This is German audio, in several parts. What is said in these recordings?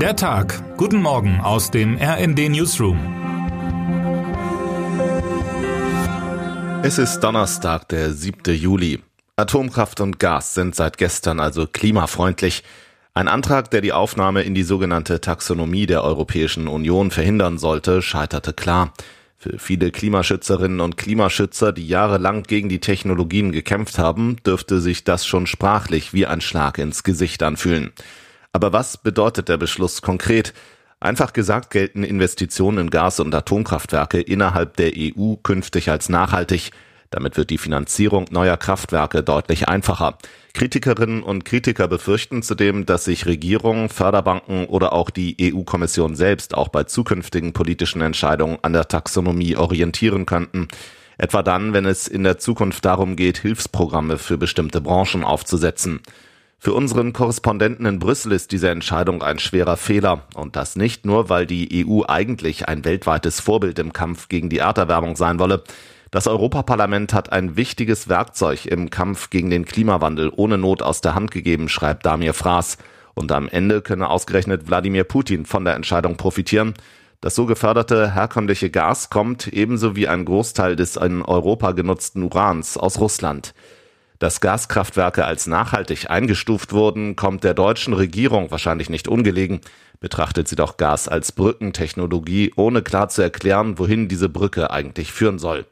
Der Tag. Guten Morgen aus dem RND Newsroom. Es ist Donnerstag, der 7. Juli. Atomkraft und Gas sind seit gestern also klimafreundlich. Ein Antrag, der die Aufnahme in die sogenannte Taxonomie der Europäischen Union verhindern sollte, scheiterte klar. Für viele Klimaschützerinnen und Klimaschützer, die jahrelang gegen die Technologien gekämpft haben, dürfte sich das schon sprachlich wie ein Schlag ins Gesicht anfühlen. Aber was bedeutet der Beschluss konkret? Einfach gesagt gelten Investitionen in Gas- und Atomkraftwerke innerhalb der EU künftig als nachhaltig. Damit wird die Finanzierung neuer Kraftwerke deutlich einfacher. Kritikerinnen und Kritiker befürchten zudem, dass sich Regierungen, Förderbanken oder auch die EU-Kommission selbst auch bei zukünftigen politischen Entscheidungen an der Taxonomie orientieren könnten. Etwa dann, wenn es in der Zukunft darum geht, Hilfsprogramme für bestimmte Branchen aufzusetzen. Für unseren Korrespondenten in Brüssel ist diese Entscheidung ein schwerer Fehler. Und das nicht nur, weil die EU eigentlich ein weltweites Vorbild im Kampf gegen die Erderwärmung sein wolle. Das Europaparlament hat ein wichtiges Werkzeug im Kampf gegen den Klimawandel ohne Not aus der Hand gegeben, schreibt Damir Fraß. Und am Ende könne ausgerechnet Wladimir Putin von der Entscheidung profitieren. Das so geförderte herkömmliche Gas kommt ebenso wie ein Großteil des in Europa genutzten Urans aus Russland. Dass Gaskraftwerke als nachhaltig eingestuft wurden, kommt der deutschen Regierung wahrscheinlich nicht ungelegen. Betrachtet sie doch Gas als Brückentechnologie, ohne klar zu erklären, wohin diese Brücke eigentlich führen soll.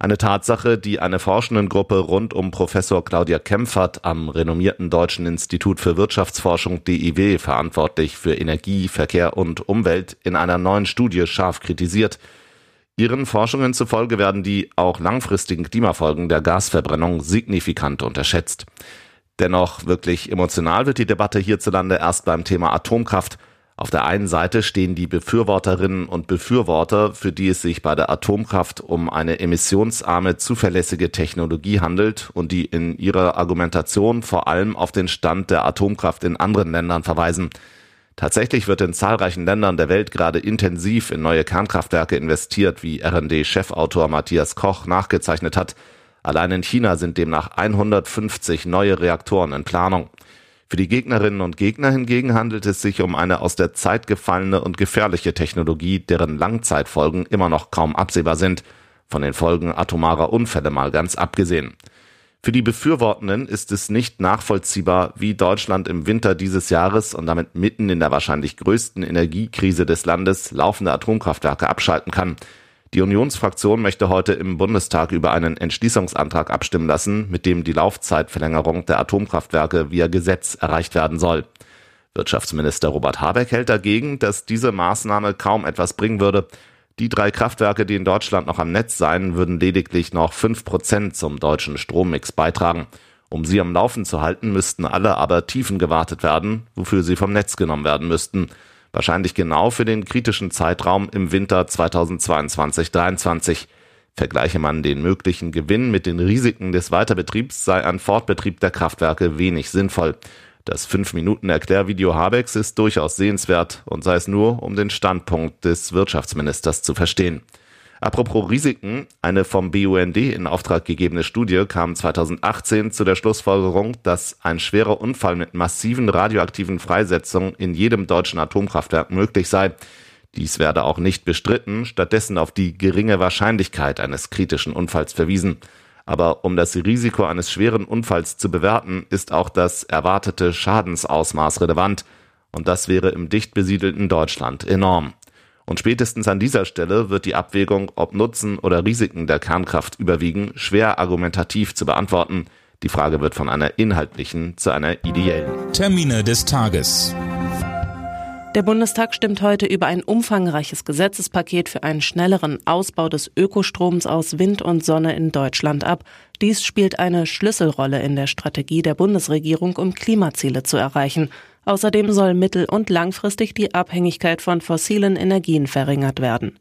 Eine Tatsache, die eine Forschendengruppe rund um Professor Claudia Kempfert am renommierten Deutschen Institut für Wirtschaftsforschung DIW verantwortlich für Energie, Verkehr und Umwelt in einer neuen Studie scharf kritisiert. Ihren Forschungen zufolge werden die auch langfristigen Klimafolgen der Gasverbrennung signifikant unterschätzt. Dennoch wirklich emotional wird die Debatte hierzulande erst beim Thema Atomkraft auf der einen Seite stehen die Befürworterinnen und Befürworter, für die es sich bei der Atomkraft um eine emissionsarme, zuverlässige Technologie handelt und die in ihrer Argumentation vor allem auf den Stand der Atomkraft in anderen Ländern verweisen. Tatsächlich wird in zahlreichen Ländern der Welt gerade intensiv in neue Kernkraftwerke investiert, wie RD-Chefautor Matthias Koch nachgezeichnet hat. Allein in China sind demnach 150 neue Reaktoren in Planung. Für die Gegnerinnen und Gegner hingegen handelt es sich um eine aus der Zeit gefallene und gefährliche Technologie, deren Langzeitfolgen immer noch kaum absehbar sind, von den Folgen atomarer Unfälle mal ganz abgesehen. Für die Befürwortenden ist es nicht nachvollziehbar, wie Deutschland im Winter dieses Jahres und damit mitten in der wahrscheinlich größten Energiekrise des Landes laufende Atomkraftwerke abschalten kann. Die Unionsfraktion möchte heute im Bundestag über einen Entschließungsantrag abstimmen lassen, mit dem die Laufzeitverlängerung der Atomkraftwerke via Gesetz erreicht werden soll. Wirtschaftsminister Robert Habeck hält dagegen, dass diese Maßnahme kaum etwas bringen würde. Die drei Kraftwerke, die in Deutschland noch am Netz seien, würden lediglich noch fünf Prozent zum deutschen Strommix beitragen. Um sie am Laufen zu halten, müssten alle aber Tiefen gewartet werden, wofür sie vom Netz genommen werden müssten wahrscheinlich genau für den kritischen Zeitraum im Winter 2022-23. Vergleiche man den möglichen Gewinn mit den Risiken des Weiterbetriebs, sei ein Fortbetrieb der Kraftwerke wenig sinnvoll. Das 5-Minuten-Erklärvideo Habecks ist durchaus sehenswert und sei es nur, um den Standpunkt des Wirtschaftsministers zu verstehen. Apropos Risiken, eine vom BUND in Auftrag gegebene Studie kam 2018 zu der Schlussfolgerung, dass ein schwerer Unfall mit massiven radioaktiven Freisetzungen in jedem deutschen Atomkraftwerk möglich sei. Dies werde auch nicht bestritten, stattdessen auf die geringe Wahrscheinlichkeit eines kritischen Unfalls verwiesen. Aber um das Risiko eines schweren Unfalls zu bewerten, ist auch das erwartete Schadensausmaß relevant. Und das wäre im dicht besiedelten Deutschland enorm. Und spätestens an dieser Stelle wird die Abwägung, ob Nutzen oder Risiken der Kernkraft überwiegen, schwer argumentativ zu beantworten. Die Frage wird von einer inhaltlichen zu einer ideellen. Termine des Tages. Der Bundestag stimmt heute über ein umfangreiches Gesetzespaket für einen schnelleren Ausbau des Ökostroms aus Wind und Sonne in Deutschland ab. Dies spielt eine Schlüsselrolle in der Strategie der Bundesregierung, um Klimaziele zu erreichen. Außerdem soll mittel- und langfristig die Abhängigkeit von fossilen Energien verringert werden.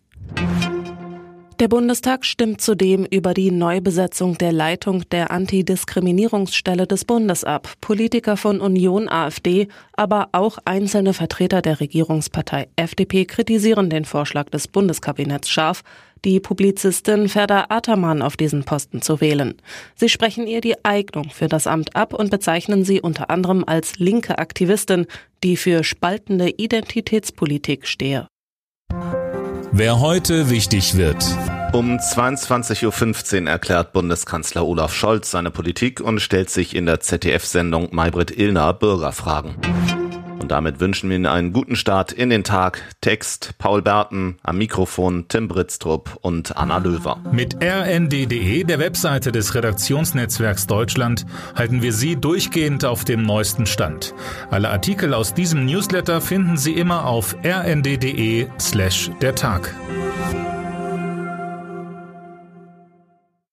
Der Bundestag stimmt zudem über die Neubesetzung der Leitung der Antidiskriminierungsstelle des Bundes ab. Politiker von Union AfD, aber auch einzelne Vertreter der Regierungspartei FDP kritisieren den Vorschlag des Bundeskabinetts scharf. die Publizistin Ferda Ataman auf diesen Posten zu wählen. Sie sprechen ihr die Eignung für das Amt ab und bezeichnen sie unter anderem als linke Aktivistin, die für spaltende Identitätspolitik stehe. Wer heute wichtig wird. Um 22.15 Uhr erklärt Bundeskanzler Olaf Scholz seine Politik und stellt sich in der ZDF-Sendung Maybrit Illner Bürgerfragen. Und damit wünschen wir Ihnen einen guten Start in den Tag. Text Paul Berten, am Mikrofon Tim Britztrup und Anna Löwer. Mit rnd.de, der Webseite des Redaktionsnetzwerks Deutschland, halten wir Sie durchgehend auf dem neuesten Stand. Alle Artikel aus diesem Newsletter finden Sie immer auf rnd.de slash der Tag.